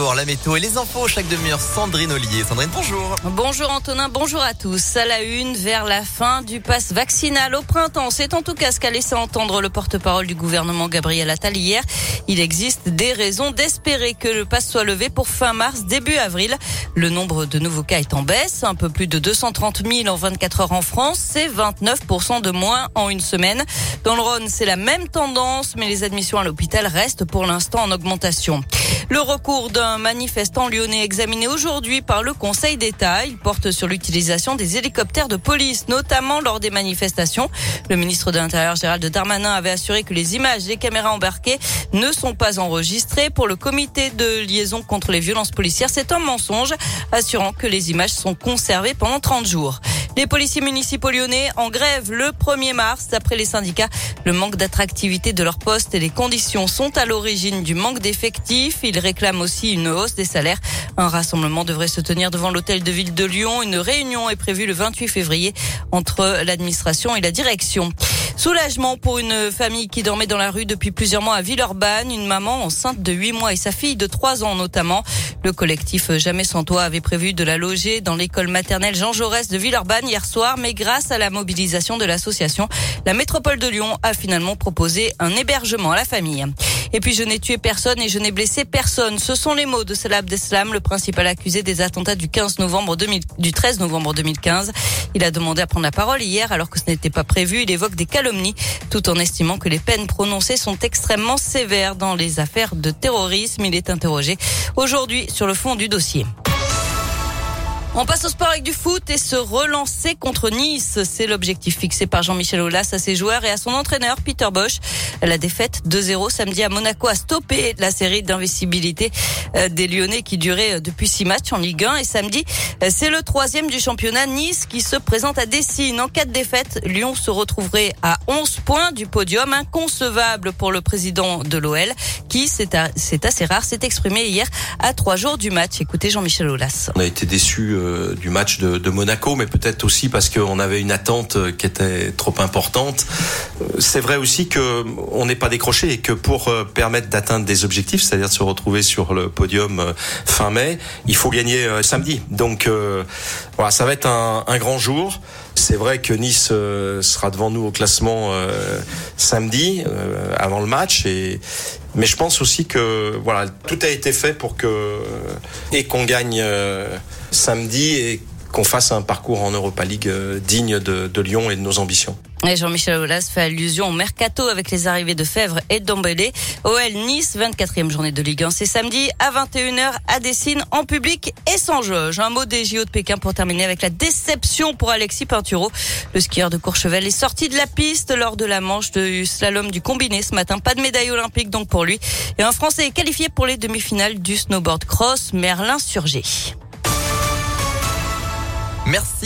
la météo et les infos chaque demi-heure. Sandrine Ollier. Sandrine, bonjour. Bonjour Antonin, bonjour à tous. À la une, vers la fin du pass vaccinal au printemps. C'est en tout cas ce qu'a laissé entendre le porte-parole du gouvernement Gabriel Attal hier. Il existe des raisons d'espérer que le pass soit levé pour fin mars, début avril. Le nombre de nouveaux cas est en baisse, un peu plus de 230 000 en 24 heures en France. C'est 29% de moins en une semaine. Dans le Rhône, c'est la même tendance, mais les admissions à l'hôpital restent pour l'instant en augmentation. Le recours d'un manifestant lyonnais examiné aujourd'hui par le Conseil d'État. Il porte sur l'utilisation des hélicoptères de police, notamment lors des manifestations. Le ministre de l'Intérieur Gérald Darmanin avait assuré que les images des caméras embarquées ne sont pas enregistrées. Pour le comité de liaison contre les violences policières, c'est un mensonge, assurant que les images sont conservées pendant 30 jours. Les policiers municipaux lyonnais en grève le 1er mars. D'après les syndicats, le manque d'attractivité de leur poste et les conditions sont à l'origine du manque d'effectifs. Ils réclament aussi une hausse des salaires. Un rassemblement devrait se tenir devant l'hôtel de ville de Lyon. Une réunion est prévue le 28 février entre l'administration et la direction. Soulagement pour une famille qui dormait dans la rue depuis plusieurs mois à Villeurbanne. Une maman enceinte de 8 mois et sa fille de 3 ans notamment. Le collectif Jamais sans toi avait prévu de la loger dans l'école maternelle Jean Jaurès de Villeurbanne hier soir, mais grâce à la mobilisation de l'association, la métropole de Lyon a finalement proposé un hébergement à la famille. Et puis je n'ai tué personne et je n'ai blessé personne. Ce sont les mots de Salah Abdeslam, le principal accusé des attentats du 15 novembre 2000, du 13 novembre 2015. Il a demandé à prendre la parole hier alors que ce n'était pas prévu. Il évoque des calomnies tout en estimant que les peines prononcées sont extrêmement sévères dans les affaires de terrorisme. Il est interrogé aujourd'hui sur le fond du dossier. On passe au sport avec du foot et se relancer contre Nice. C'est l'objectif fixé par Jean-Michel Aulas à ses joueurs et à son entraîneur Peter Bosch. La défaite 2-0 samedi à Monaco a stoppé la série d'invisibilité euh, des Lyonnais qui durait euh, depuis six matchs en Ligue 1. Et samedi, euh, c'est le troisième du championnat Nice qui se présente à Dessine. En cas de défaite, Lyon se retrouverait à 11 points du podium. Inconcevable pour le président de l'OL qui, c'est assez rare, s'est exprimé hier à trois jours du match. Écoutez Jean-Michel Aulas. On a été déçus euh, du match de, Monaco, mais peut-être aussi parce qu'on avait une attente euh, qui était trop importante. Euh, c'est vrai aussi que on n'est pas décroché et que pour permettre d'atteindre des objectifs, c'est-à-dire de se retrouver sur le podium fin mai, il faut gagner samedi. Donc voilà, ça va être un, un grand jour. C'est vrai que Nice sera devant nous au classement samedi avant le match et mais je pense aussi que voilà tout a été fait pour que et qu'on gagne samedi et qu'on fasse un parcours en Europa League euh, digne de, de Lyon et de nos ambitions. Et Jean-Michel Aulas fait allusion au mercato avec les arrivées de Fèvre et d'Ambélé. OL Nice, 24e journée de Ligue 1, c'est samedi à 21h à Dessine en public et sans jauge. Un mot des JO de Pékin pour terminer avec la déception pour Alexis Pinturo. Le skieur de Courchevel est sorti de la piste lors de la manche de slalom du combiné ce matin. Pas de médaille olympique donc pour lui. Et un Français est qualifié pour les demi-finales du snowboard cross Merlin Surgé. Merci.